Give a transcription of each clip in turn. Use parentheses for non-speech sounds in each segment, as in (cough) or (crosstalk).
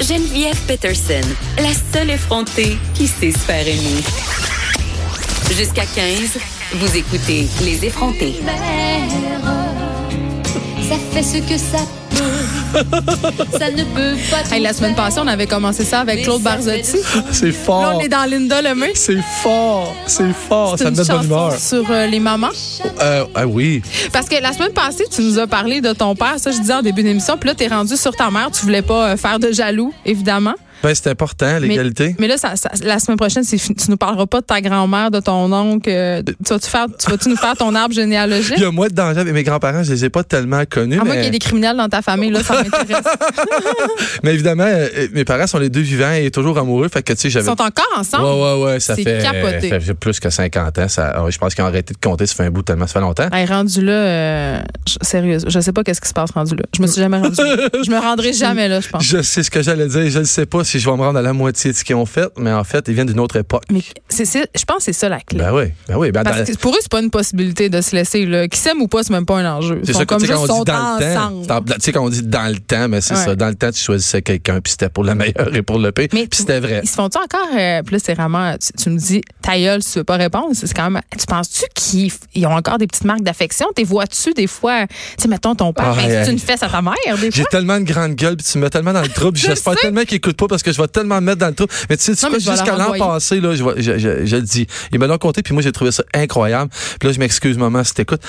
Geneviève Peterson, la seule effrontée qui sait se faire. Jusqu'à 15, vous écoutez Les effrontés. Ça fait ce que ça. Ça ne peut pas. Hey, la semaine passée, on avait commencé ça avec Claude Barzotti. C'est Là, fort. on est dans Linda Lemay. C'est fort. C'est fort. C'est Ça me de bonne humeur. sur euh, les mamans. Euh, ah oui. Parce que la semaine passée, tu nous as parlé de ton père, ça je disais en début d'émission, puis là, t'es rendu sur ta mère, tu voulais pas euh, faire de jaloux, évidemment. Ben, c'est important, l'égalité. Mais là, ça- ça- la semaine prochaine, tu nous parleras pas de ta grand-mère, de ton oncle. euh, tu vas-tu faire, tu vas-tu nous faire ton arbre généalogique? Il y a moins de danger avec mes grands-parents, je les ai pas tellement connus. À moins mais, qu'il y ait des criminels dans ta famille, là, ça m'intéresse. (laughs) mais évidemment, euh, mes parents sont les deux vivants et toujours amoureux. Fait que, tu sais, Ils j'avais. sont encore ensemble? Ouais, ouais, ouais, ça C'est fait, capoté. ça fait plus que 50 ans. Ça, ah, je pense qu'ils ont arrêté de compter, ça fait un bout tellement, ça fait longtemps. Hey, rendu là, euh, je- sérieux, je sais pas qu'est-ce qui se passe rendu là. Je me suis jamais rendu là. (laughs) Je me rendrai jamais là, je pense. Je sais ce que j'allais dire, je ne sais pas si je vais me rendre à la moitié de ce qu'ils ont fait, mais en fait, ils viennent d'une autre époque. Mais c'est, c'est- je pense que c'est ça la clé. Ben oui, ben oui. Ben, Parce que pour eux, c'est pas une possibilité de se laisser. Là. Qui s'aime ou pas, c'est même pas un enjeu. C'est ça comme juste quand on dit dans le temps. Tu sais, quand on dit dans le temps, mais c'est Ouais. ça. Dans le temps, tu choisissais quelqu'un, puis c'était pour le (laughs) meilleur et pour le pire. Puis c'était vrai. Ils se font-tu encore. Euh, puis là, c'est vraiment. Tu, tu me dis, ta gueule, si tu veux pas répondre. C'est quand même. Tu penses-tu qu'ils ils ont encore des petites marques d'affection? T'es vois-tu des fois. Tu sais, mettons ton père, Ah, ben, hey, tu hey. une fesse à ta mère, des J'ai tellement une grande gueule, puis tu me mets tellement dans le trouble. (laughs) Je J'espère tellement qu'ils écoutent pas parce que je vais tellement me mettre dans le trouble. Mais tu sais, mais jusqu'à l'an passé, là, je, vais- je, je- je le dis. Ils me l'ont compté, puis moi, j'ai trouvé ça incroyable. Puis là, je m'excuse, maman, si t'écoutes.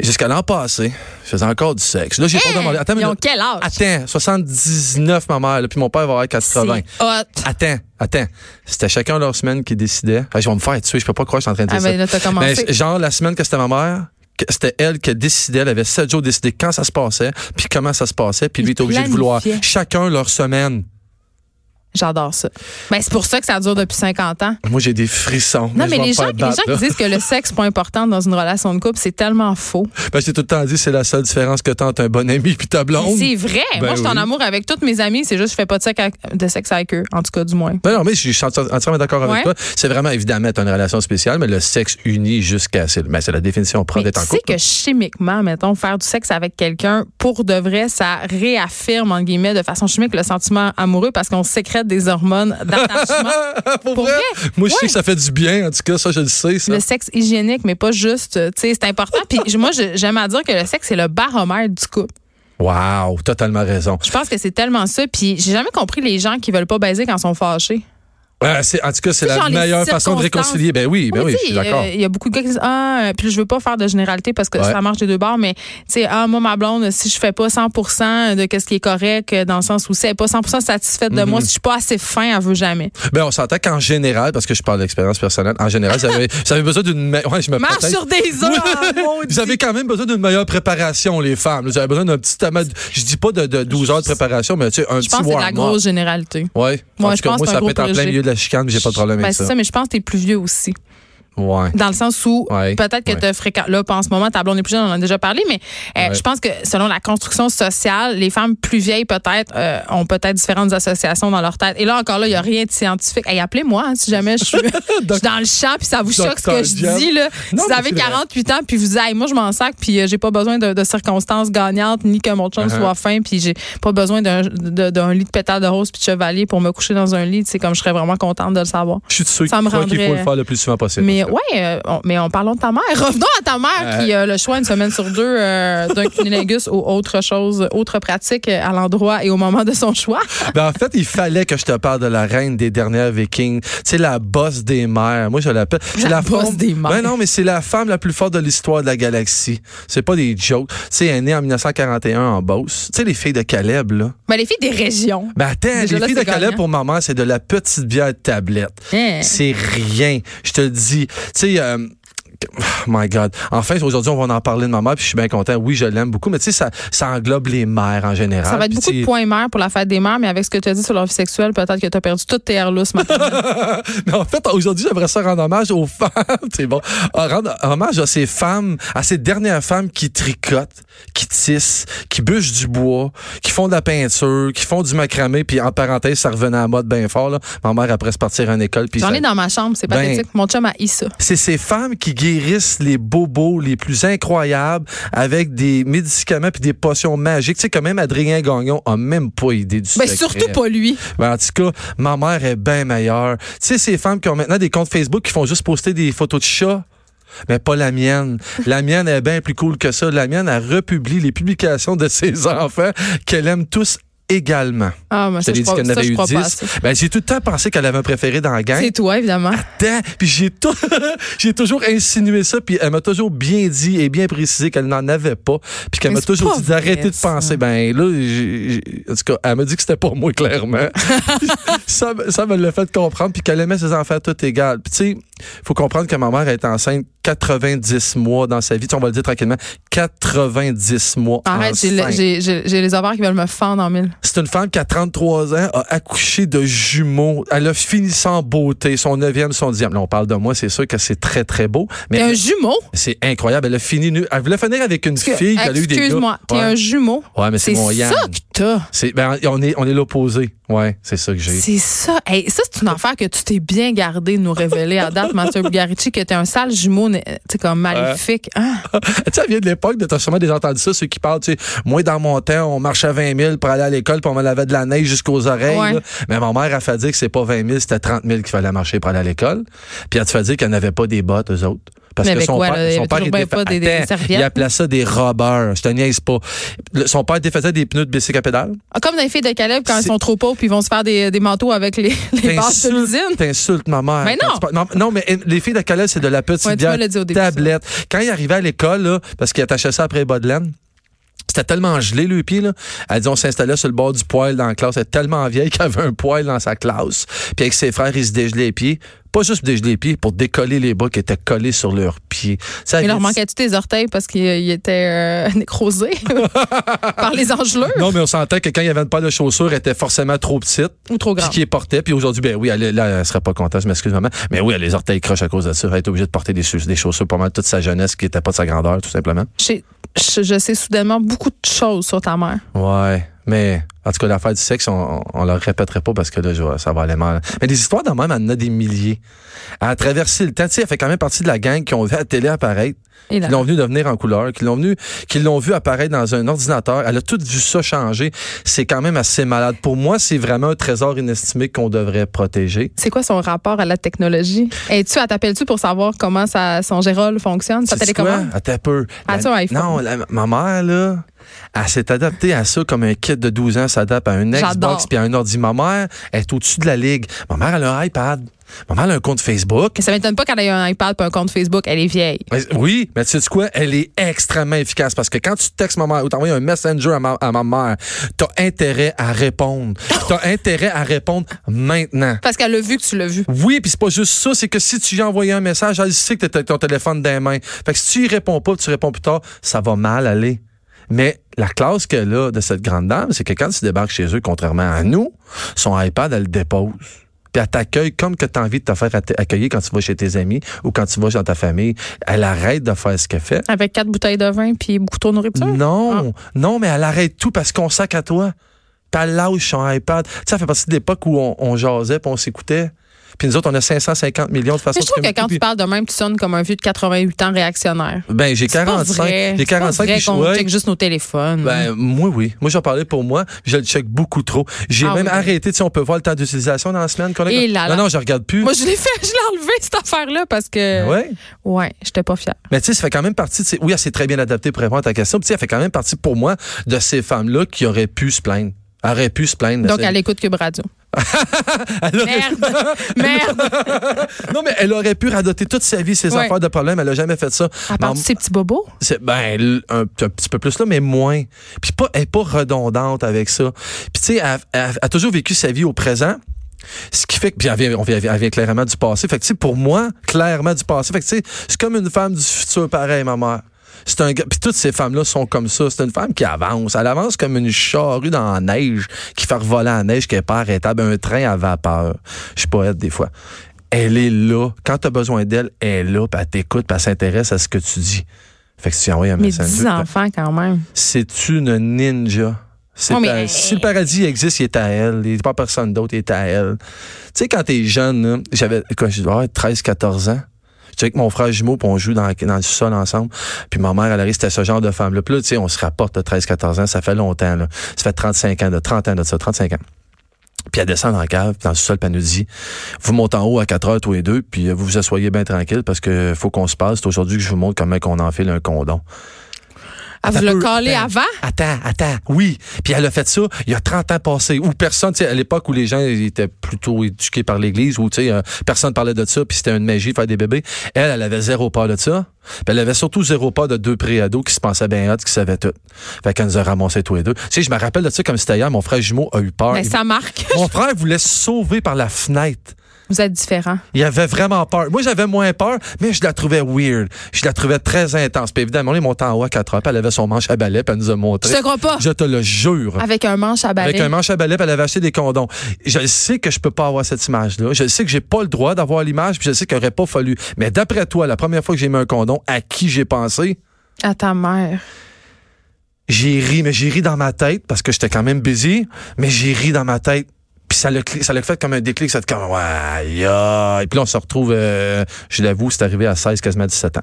Jusqu'à l'an passé, je faisais encore du sexe. Là, j'ai pas demandé. Attends, Ils mais ont quel âge? Attends, 79, ma mère, là, puis mon père va avoir 80. C'est hot. Attends, attends. C'était chacun leur semaine qui décidait. Enfin, je vais me faire tuer, je peux pas croire que je suis en train de dire Ah, ça. ben là, t'as commencé. Ben, genre, la semaine que c'était ma mère, c'était elle qui décidait, elle avait sept jours décidé quand ça se passait, puis comment ça se passait, puis lui était obligé de vouloir chacun leur semaine. J'adore ça. Ben, c'est pour ça que ça dure depuis 50 ans. Moi, j'ai des frissons. Non, mais les gens, les gens qui disent que le sexe n'est pas important dans une relation de couple, c'est tellement faux. Ben, j'ai tout le temps dit, c'est la seule différence que t'as entre un bon ami puis ta blonde. C'est vrai. Ben Moi, je suis en oui. amour avec toutes mes amies. C'est juste que je fais pas de sexe avec, de sexe avec eux, en tout cas, du moins. Ben non, mais je suis enti- entièrement d'accord avec Ouais. toi. C'est vraiment, évidemment, t'as une relation spéciale, mais le sexe uni jusqu'à... C'est c'est la définition propre Mais d'être tu en sais couple. que chimiquement, mettons, faire du sexe avec quelqu'un, pour de vrai, ça réaffirme, en guillemets, de façon chimique, le sentiment amoureux parce qu'on sécrète des hormones d'attachement. (laughs) Pour, Pour vrai? vrai? Moi, je sais que ça fait du bien. En tout cas, ça, je le sais. Ça. le sexe hygiénique, mais pas juste, euh, tu sais, c'est important. Puis moi, j'aime à dire que le sexe, c'est le baromètre du couple. Wow, totalement raison. Je pense que c'est tellement ça. Puis j'ai jamais compris les gens qui veulent pas baiser quand ils sont fâchés. C'est- en tout cas, c'est la meilleure façon de réconcilier. Ben oui, ben Oui, oui, je suis d'accord. euh, Il y a beaucoup de gars qui disent Ah, euh, puis je veux pas faire de généralité parce que Ouais. ça marche des deux bords, mais tu sais, ah, moi, ma blonde, si je fais pas 100 de ce qui est correct, euh, dans le sens où si elle est pas 100% satisfaite de moi, si je suis pas assez fin, elle veut jamais. Ben, on s'entend qu'en général, parce que je parle d'expérience personnelle, en général, j'avais (laughs) j'avais besoin d'une. me- Ouais, je me Marche protège. sur des (laughs) œufs, maudit. Vous avez quand même besoin d'une meilleure préparation, les femmes. Vous avez besoin d'un petit Je dis pas de, de 12 heures de préparation, mais tu sais, un Je petit pense que c'est la grosse généralité. Ouais, tout je pense moi, ça peut être en plein milieu la chicane, j'ai pas de problème Ben, avec c'est ça. ça, mais je pense que t'es plus vieux aussi. Ouais. Dans le sens où Ouais. peut-être que Ouais. tu fréquentes là, en ce moment, ta blonde est plus jeune, on en a déjà parlé, mais euh, je pense que selon la construction sociale, les femmes plus vieilles peut-être euh, ont peut-être différentes associations dans leur tête. Et là encore là, il n'y a rien de scientifique. Hey, appelez-moi hein, si jamais je suis, (laughs) je suis dans le champ puis ça vous choque ce que je dis là. Non, si vous avez c'est vrai. 48 ans puis vous dites hey, moi je m'en sac puis euh, j'ai pas besoin de, de circonstances gagnantes ni que mon chum Uh-huh. soit fin puis j'ai pas besoin d'un lit de pétales de rose puis de chevalier pour me coucher dans un lit, c'est comme je serais vraiment contente de le savoir. Je suis sûr Ça me qu'il faut qu'il faut rendrait- le faire le plus souvent possible. Mais. Ouais, euh, on- mais en parlant de ta mère, (laughs) revenons à ta mère Euh. qui a le choix une semaine sur deux euh, d'un (laughs) cunilingus ou autre chose, autre pratique euh, à l'endroit et au moment de son choix. (laughs) Ben, en fait, il fallait que je te parle de la reine des dernières Vikings. Sais, la bosse des mers. Moi, je l'appelle. C'est La bosse femme- des mers. Ben non, mais c'est la femme la plus forte de l'histoire de la galaxie. C'est pas des jokes. Sais, elle est née en 1941 en Beauce. Tu sais, les filles de Caleb, là. Mais les filles des régions. Ben attends, Déjà les là, filles de c'est Caleb pour maman, c'est de la petite bière de tablette. Hein. C'est rien. Je te le dis. Tu sais, Oh (sighs) my God. Enfin, aujourd'hui, on va en parler de ma mère, puis je suis bien content. Oui, je l'aime beaucoup, mais tu sais, ça, ça englobe les mères en général. Ça va être Puis, beaucoup de points mères pour la fête des mères, mais avec ce que tu as dit sur leur vie sexuelle, peut-être que tu as perdu toutes tes airs. (laughs) Mais en fait, aujourd'hui, j'aimerais ça rendre hommage aux femmes. (laughs) C'est bon. Ah, Rendre hommage à ces femmes, à ces dernières femmes qui tricotent, qui tissent, qui bûchent du bois, qui font de la peinture, qui font du macramé, puis en parenthèse, ça revenait à la mode bien fort. Là. Ma mère, après se partir en école, puis J'en ça- ai dans ma chambre, c'est Ben- pathétique. Mon chum a ça. c'est ces femmes qui guérissent les bobos les plus incroyables avec des médicaments puis des potions magiques. Tu sais, quand même, Adrien Gagnon a même pas idée du Ben, secret. surtout pas lui. Ben, en tout cas, ma mère est bien meilleure. Tu sais, ces femmes qui ont maintenant des comptes Facebook qui font juste poster des photos de chats. Mais pas la mienne. La (laughs) mienne est bien plus cool que ça. La mienne, elle republie les publications de ses enfants qu'elle aime tous également. Ah, mais Je ça, je dit qu'elle avait eu crois pas 10. assez. Ben, j'ai tout le temps pensé qu'elle avait un préféré dans la gang. C'est toi, évidemment. Attends, puis j'ai tout, (laughs) j'ai toujours insinué ça, puis elle m'a toujours bien dit et bien précisé qu'elle n'en avait pas, puis qu'elle m'a toujours dit d'arrêter de penser. Ben là, j'ai- j'ai- en tout cas, elle m'a dit que c'était pas moi clairement. (laughs) ça, ça me l'a fait comprendre, puis qu'elle aimait ses enfants tout égal. Puis tu sais, faut comprendre que ma mère est enceinte 90 mois dans sa vie. Tu sais, on va le dire tranquillement, 90 mois. Arrête, j'ai le- les ovaires qui veulent me fendre en mille. C'est une femme qui a 33 ans, a accouché de jumeaux. Elle a fini sans beauté, son neuvième, son dixième. Là, on parle de moi, c'est sûr que c'est très, très beau. Mais un jumeau? c'est incroyable. Elle a fini nu. Elle voulait finir avec une Parce fille qui a eu des. Excuse-moi, t'es ouais. un jumeau? Ouais, mais c'est mon Yann. ça que t'as. Ben, on est, on est l'opposé. Ouais, c'est ça que j'ai. C'est ça. Hey, ça, c'est une affaire que tu t'es bien gardé de nous révéler à date, Mathieu Bugarici, que t'es un sale jumeau, tu sais, comme maléfique. Ah. (laughs) tu sais, ça vient de l'époque de t'as sûrement déjà entendu ça, ceux qui parlent, tu sais, moi, dans mon temps, on marchait à 20 000 pour aller à l'école, puis on me lavait de la neige jusqu'aux oreilles. Ouais. Mais ma mère a fait dire que c'est pas 20 000, c'était 30 000 qu'il fallait marcher pour aller à l'école. Puis elle te fait dire qu'elle n'avait pas des bottes, eux autres. Parce Mais que son quoi, père, là? Son père était pas des- des Attends, il appelait ça des robbers. Je te niaise pas. Le- son père défaisait des pneus de bicycle à pédale. Ah, Comme dans les filles de Caleb, quand ils C'est- sont trop pauvres, puis ils vont se faire des, des manteaux avec les, (laughs) les bases de l'usine. T'insultes ma mère. Mais non. non. Non, mais euh, les filles de Calais, c'est de la petite Ouais, bière ça. tablette. Quand il arrivait à l'école, parce qu'il attachait ça après les bas de laine, c'était tellement gelé, le pied, là. Elle dit, on s'installait sur le bord du poêle dans la classe. Elle est tellement vieille (laughs) qu'elle avait un poêle dans sa classe. Puis avec ses frères, ils se dégelaient les pieds. Pas juste pour dégeler les pieds, pour décoller les bas qui étaient collés sur leurs pieds. Ça Il leur manquait-tu tes orteils parce qu'ils ils étaient euh, (laughs) nécrosés (laughs) par les engelures Non, mais on sentait que quand il y avait une paire de chaussures, elle était forcément trop petite. ou trop Puis grands? qui les portait. Puis aujourd'hui, ben oui, elle, est- là, elle serait pas contente, je m'excuse maman. Mais oui, elle a les orteils croches à cause de ça. Elle est obligée de porter des, chauss- des chaussures pour mal toute sa jeunesse qui était pas de sa grandeur, tout simplement. Je, je, je sais soudainement beaucoup de choses sur ta mère. Ouais. Mais, en tout cas, l'affaire du sexe, on, on la répéterait pas parce que là, ça va aller mal. Mais des histoires de même, elle en a des milliers. Elle a traversé le temps. Tu sais, elle fait quand même partie de la gang qui ont vu la télé apparaître, Et qui l'ont vu devenir en couleur, qui l'ont vu, qui l'ont vu apparaître dans un ordinateur. Elle a tout vu ça changer. C'est quand même assez malade. Pour moi, c'est vraiment un trésor inestimé qu'on devrait protéger. c'est quoi son rapport à la technologie? Es-tu, elle t'appelles-tu pour savoir comment ça, son Gérol fonctionne, sa télécommande? Attends un peu. Ah, La-. Non, la- ma mère, là, elle s'est adaptée à ça comme un kid de 12 ans s'adapte à un. Xbox puis à un ordi. Ma mère est au-dessus de la ligue. Ma mère, elle a un iPad. Ma mère, elle a un compte Facebook. Mais ça m'étonne pas qu'elle ait un iPad et un compte Facebook. Elle est vieille. Mais- Oui, mais tu sais quoi? Elle est extrêmement efficace parce que quand tu textes ma mère ou t'envoies un messenger à ma, à ma mère, t'as intérêt à répondre. (laughs) T'as intérêt à répondre maintenant. Parce qu'elle a vu que tu l'as vu. Oui, puis c'est pas juste ça, c'est que si tu lui as envoyé un message, elle sait que t'as ton téléphone dans les mains. Fait que si tu y réponds pas, tu réponds plus tard, ça va mal aller. Mais la classe qu'elle a de cette grande dame, c'est que quand tu débarques chez eux, contrairement à nous, son iPad, elle le dépose. Puis elle t'accueille comme que tu as envie de te faire accueillir quand tu vas chez tes amis ou quand tu vas dans ta famille. Elle arrête de faire ce qu'elle fait. Avec quatre bouteilles de vin puis beaucoup trop de nourriture? Non, non, mais elle arrête tout parce qu'on sac à toi. Puis elle lâche son iPad. Tu sais, ça fait partie de l'époque où on, on jasait puis on s'écoutait. Puis nous autres, on a 550 millions de façons Mais je trouve de que quand tu parles de même, tu sonnes comme un vieux de 88 ans réactionnaire. Ben, j'ai C'est pas 45. vrai. J'ai C'est pas 45 vrai qu'on ouais. check juste nos téléphones. Ben, moi, oui. Moi, j'en parlais pour moi. Je le check beaucoup trop. J'ai Ah même oui. arrêté. Tu sais, on peut voir le temps d'utilisation dans la semaine. qu'on a- Et là là. Non, non, je regarde plus. Moi, je l'ai fait, (laughs) je l'ai enlevé, cette affaire-là, parce que. ouais. Ouais, j'étais pas fière. Mais tu sais, ça fait quand même partie. de ces- Oui, elle s'est très bien adaptée pour répondre à ta question. Puis, tu sais, elle fait quand même partie pour moi de ces femmes-là qui auraient pu se plaindre. Auraient pu se plaindre. Donc, elle écoute Cube Radio. (laughs) Elle aurait- Merde! (laughs) Merde! (laughs) non, mais elle aurait pu radoter toute sa vie ses Ouais. affaires de problème. Elle a jamais fait ça. À part ces petits bobos. Ben un, un petit peu plus là, mais moins. Puis pas, elle est pas redondante avec ça. Puis tu sais, elle, elle- elle a toujours vécu sa vie au présent. Ce qui fait que, puis elle vient, on vient, elle vient clairement du passé. Fait que tu sais, pour moi, clairement du passé. Fait que tu sais, c'est comme une femme du futur pareil, ma mère. C'est un gars, puis toutes ces femmes-là sont comme ça. C'est une femme qui avance. Elle avance comme une charrue dans la neige, qui fait revoler la neige, qui est pas arrêtable, un train à vapeur. Je suis poète des fois. Elle est là. Quand tu as besoin d'elle, elle est là, puis elle t'écoute, puis elle s'intéresse à ce que tu dis. Fait que si tu envoies un Mais message. 10 enfants, quand même. C'est une ninja? C'est mais- à- si le paradis existe, il est à elle. Il n'est pas personne d'autre, il est à elle. Tu sais, quand t'es jeune, j'avais, quoi, je devais avoir 13, 14 ans. J'étais avec mon frère jumeau, puis on joue dans, dans le sol ensemble. Puis ma mère, elle arrive, c'était ce genre de femme-là. Puis là, tu sais, on se rapporte de 13-14 ans, ça fait longtemps, là. Ça fait 35 ans, de 30 ans de ça, 35 ans. Puis elle descend dans la cave, dans le sol, puis elle nous dit Vous montez en haut à 4 heures tous les deux, puis vous vous asseyez bien tranquille parce que faut qu'on se passe. C'est aujourd'hui que je vous montre comment on enfile un condom. Ah, vous Ça le attends, avant? Attends, attends, oui. Puis elle a fait ça il y a 30 ans passés, où personne, tu sais, à l'époque où les gens étaient plutôt éduqués par l'Église, où tu sais, euh, personne parlait de ça, puis c'était une magie faire des bébés. Elle, elle avait zéro peur de ça. Puis elle avait surtout zéro peur de deux préados qui se pensaient bien hot, qui savaient tout. Fait qu'elle nous a ramassés tous les deux. Tu sais, je me rappelle de ça comme c'était hier, mon frère jumeau a eu peur. Mais Ben, ça marque. Mon frère voulait se sauver par la fenêtre. Vous êtes différents. Il avait vraiment peur. Moi, j'avais moins peur, mais je la trouvais weird. Je la trouvais très intense. Puis évidemment, on est monté en haut à 4 heures, puis elle avait son manche à balai, puis elle nous a montré. Je te crois pas? Je te le jure. Avec un manche à balai. Avec un manche à balai, puis elle avait acheté des condoms. Je sais que je peux pas avoir cette image-là. Je sais que j'ai pas le droit d'avoir l'image, puis je sais qu'il aurait pas fallu. Mais d'après toi, la première fois que j'ai mis un condom, à qui j'ai pensé? À ta mère. J'ai ri, mais j'ai ri dans ma tête parce que j'étais quand même busy, mais j'ai ri dans ma tête. Puis ça l'a ça l'a fait comme un déclic, ça comme ouais, aïe. Puis là on se retrouve euh, je l'avoue, c'est arrivé à 16 quasiment 17 ans.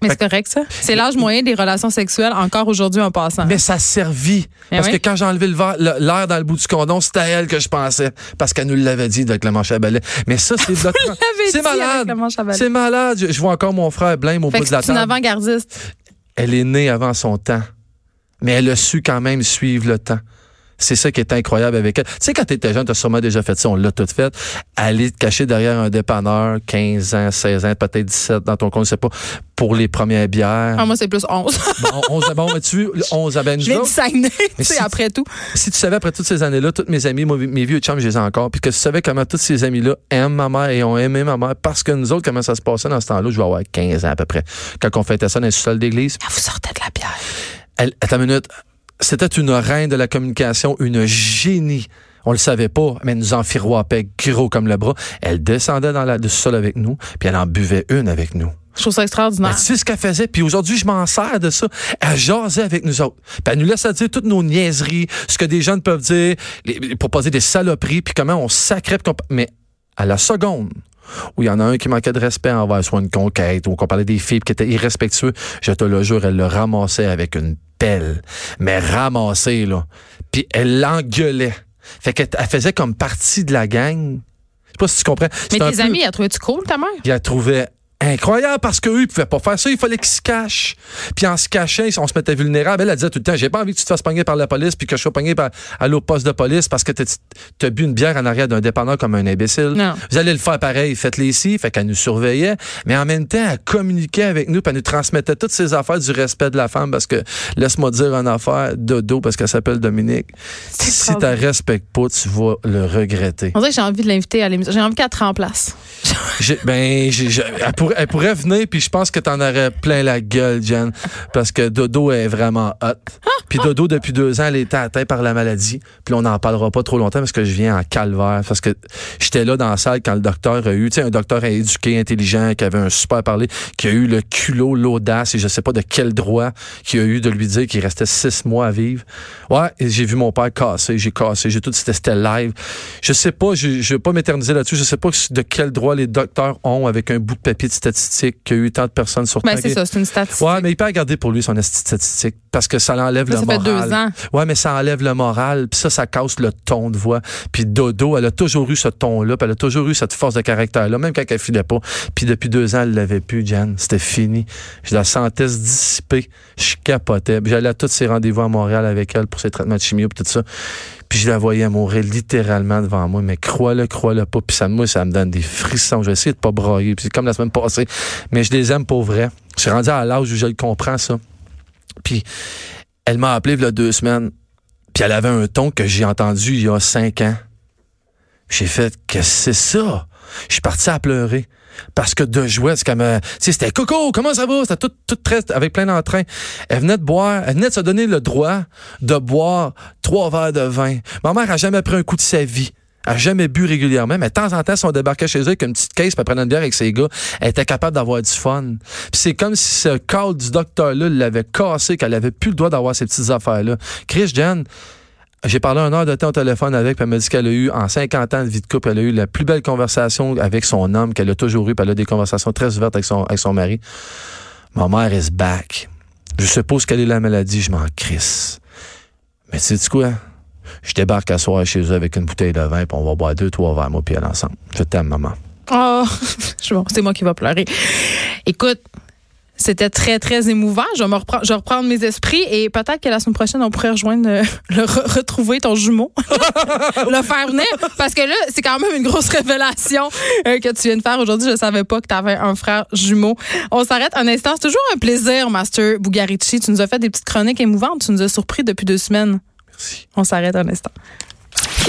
Mais c'est correct, ça. C'est l'âge moyen des relations sexuelles, encore aujourd'hui en passant. Mais ça a servi. Ben parce oui. que quand j'ai enlevé le le- l'air dans le bout du condom, c'était à elle que je pensais. Parce qu'elle nous l'avait dit avec le manche à balai. Mais ça, c'est (laughs) C'est malade. le manche à balai. C'est malade. Je, vois encore mon frère blême au Fait bout que de la c'est une table. avant-gardiste. Elle est née avant son temps. Mais elle a su quand même suivre le temps. C'est ça qui est incroyable avec elle. Tu sais, quand t'étais jeune, t'as sûrement déjà fait ça, on l'a tout fait. Aller te cacher derrière un dépanneur, 15 ans, 16 ans, peut-être 17 dans ton compte, je sais pas, pour les premières bières. Ah, moi, c'est plus 11. (laughs) Bon, 11, bon, mais tu vois, le 11 à ben, Je Saguenay, tu sais, si- après tout. si tu savais après toutes ces années-là, tous mes amis, moi, mes vieux chums, je les ai encore, puis que tu savais comment tous ces amis-là aiment ma mère et ont aimé ma mère, parce que nous autres, comment ça se passait dans ce temps-là, je vais avoir 15 ans à peu près. Quand on fêtait ça dans les sous-sols d'église, Ah, vous sortez de la bière. elle, attends une minute, c'était une reine de la communication, une génie. On le savait pas, mais elle nous enfiroipait gros comme le bras. Elle descendait dans la, le sol avec nous, puis elle en buvait une avec nous. Je trouve ça extraordinaire. tu sais ce qu'elle faisait, puis aujourd'hui, je m'en sers de ça. Elle jasait avec nous autres. Puis elle nous laissait dire toutes nos niaiseries, ce que des jeunes peuvent dire, les- dire des saloperies, puis comment on sacrait. Mais à la seconde où il y en a un qui manquait de respect envers soit une conquête, ou qu'on parlait des filles qui étaient irrespectueux, je te le jure, elle le ramassait avec une pelle. Mais ramassée, là. Puis elle l'engueulait. Fait qu'elle elle faisait comme partie de la gang. Je sais pas si tu comprends. Mais tes peu- amis, elle trouvé-tu cool, ta mère? il la trouvait incroyable parce qu'eux, ils pouvaient pas faire ça. Il fallait qu'ils se cachent. Puis en se cachant, on se mettait vulnérable. Elle, elle disait tout le temps, j'ai pas envie que tu te fasses pogner par la police puis que je sois pogné par, à l'autre poste de police parce que t'as as bu une bière en arrière d'un dépanneur comme un imbécile. Non. Vous allez le faire pareil. Faites-les ici. Fait qu'elle nous surveillait. Mais en même temps, elle communiquait avec nous puis elle nous transmettait toutes ces affaires du respect de la femme parce que, laisse-moi dire une affaire, dodo, parce qu'elle s'appelle Dominique. Si tu extraordinaire. respectes pas, tu vas le regretter. On dirait que j'ai envie de l'inviter à l'émission. J'ai envie qu'elle te remplace. J'ai- ben, j'ai- elle, pourrait, venir, puis je pense que t'en aurais plein la gueule, Jen, parce que Dodo est vraiment hot. Puis Dodo, depuis deux ans, elle était atteinte par la maladie. Puis on n'en parlera pas trop longtemps parce que je viens en calvaire. Parce que j'étais là dans la salle quand le docteur a eu, tu sais, un docteur éduqué, intelligent, qui avait un super parler, qui a eu le culot, l'audace, et je sais pas de quel droit, qui a eu de lui dire qu'il restait six mois à vivre. Ouais, et j'ai vu mon père casser, j'ai cassé, j'ai tout, c'était live. Je sais pas, je, je vais pas m'éterniser là-dessus, je sais pas de quel droit les docteurs ont avec un bout de papier de statistique qu'il y a eu tant de personnes sur Ben, c'est ça, c'est une statistique. Ouais, mais il peut regarder pour lui son statistique parce que ça l'enlève Là, le ça fait deux ans. Ouais, mais ça enlève le moral, puis ça, ça casse le ton de voix. Puis Dodo, elle a toujours eu ce ton-là, puis elle a toujours eu cette force de caractère-là, même quand elle filait pas. Puis depuis deux ans, elle l'avait plus, Jan. C'était fini. Je la sentais se dissiper. Je capotais. J'allais à tous ses rendez-vous à Montréal avec elle pour ses traitements de chimio, puis tout ça. Puis je la voyais mourir littéralement devant moi. Mais crois-le, crois-le pas. Puis ça, moi, ça me donne des frissons. Je vais essayer de pas brailler. Puis c'est comme la semaine passée. Mais je les aime pour vrai. Je suis rendu à l'âge où je le comprends, ça. Puis elle m'a appelé il y a deux semaines. Puis elle avait un ton que j'ai entendu il y a cinq ans. J'ai fait, que c'est ça? Je suis parti à pleurer. Parce que de jouer, c'est comme, euh, c'était Coco, comment ça va? C'était tout, tout très, avec plein d'entrain. Elle venait de boire, elle venait de se donner le droit de boire trois verres de vin. Ma mère a jamais pris un coup de sa vie. A jamais bu régulièrement, mais de temps en temps, si on débarquait chez eux avec une petite caisse pour prendre une bière avec ses gars, elle était capable d'avoir du fun. Puis c'est comme si ce cadre du docteur-là l'avait cassé, qu'elle avait plus le droit d'avoir ces petites affaires-là. Chris, Jen, J'ai parlé un heure de temps au téléphone avec, puis elle m'a dit qu'elle a eu, en 50 ans de vie de couple, elle a eu la plus belle conversation avec son homme qu'elle a toujours eu, puis elle a des conversations très ouvertes avec son, avec son mari. Ma mère is back. Je suppose quelle est la maladie, je m'en crisse. Mais tu sais quoi? Je débarque à soir chez eux avec une bouteille de vin, puis on va boire deux, trois verres, moi, puis elle ensemble. Je t'aime, maman. Oh, (laughs) c'est moi qui va pleurer. Écoute, c'était très, très émouvant. Je vais, me reprendre, je vais reprendre mes esprits et peut-être que la semaine prochaine, on pourrait rejoindre, euh, (laughs) le, re- retrouver ton jumeau, (laughs) le faire venir. Parce que là, c'est quand même une grosse révélation euh, que tu viens de faire aujourd'hui. Je savais pas que tu avais un frère jumeau. On s'arrête un instant. C'est toujours un plaisir, Master Bugarici. Tu nous as fait des petites chroniques émouvantes. Tu nous as surpris depuis deux semaines. On s'arrête un instant.